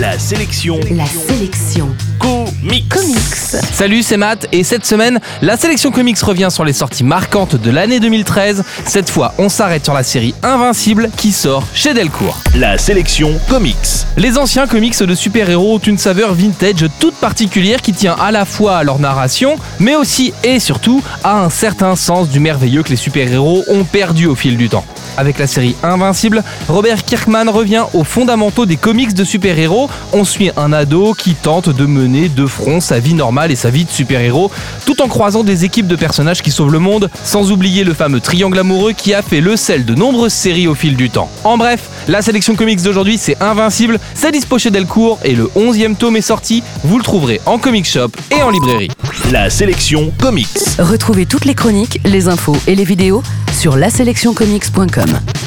La sélection. La sélection. Comics. Comics. Salut, c'est Matt et cette semaine, la sélection comics revient sur les sorties marquantes de l'année 2013. Cette fois, on s'arrête sur la série Invincible qui sort chez Delcourt. La sélection comics. Les anciens comics de super-héros ont une saveur vintage toute particulière qui tient à la fois à leur narration, mais aussi et surtout à un certain sens du merveilleux que les super-héros ont perdu au fil du temps. Avec la série Invincible, Robert Kirkman revient aux fondamentaux des comics de super-héros. On suit un ado qui tente de mener de front sa vie normale et sa vie de super-héros, tout en croisant des équipes de personnages qui sauvent le monde, sans oublier le fameux triangle amoureux qui a fait le sel de nombreuses séries au fil du temps. En bref, la sélection comics d'aujourd'hui c'est Invincible, c'est dispo chez Delcourt et le 11e tome est sorti, vous le trouverez en comic shop et en librairie. La sélection comics. Retrouvez toutes les chroniques, les infos et les vidéos sur laselectioncomics.com. welcome.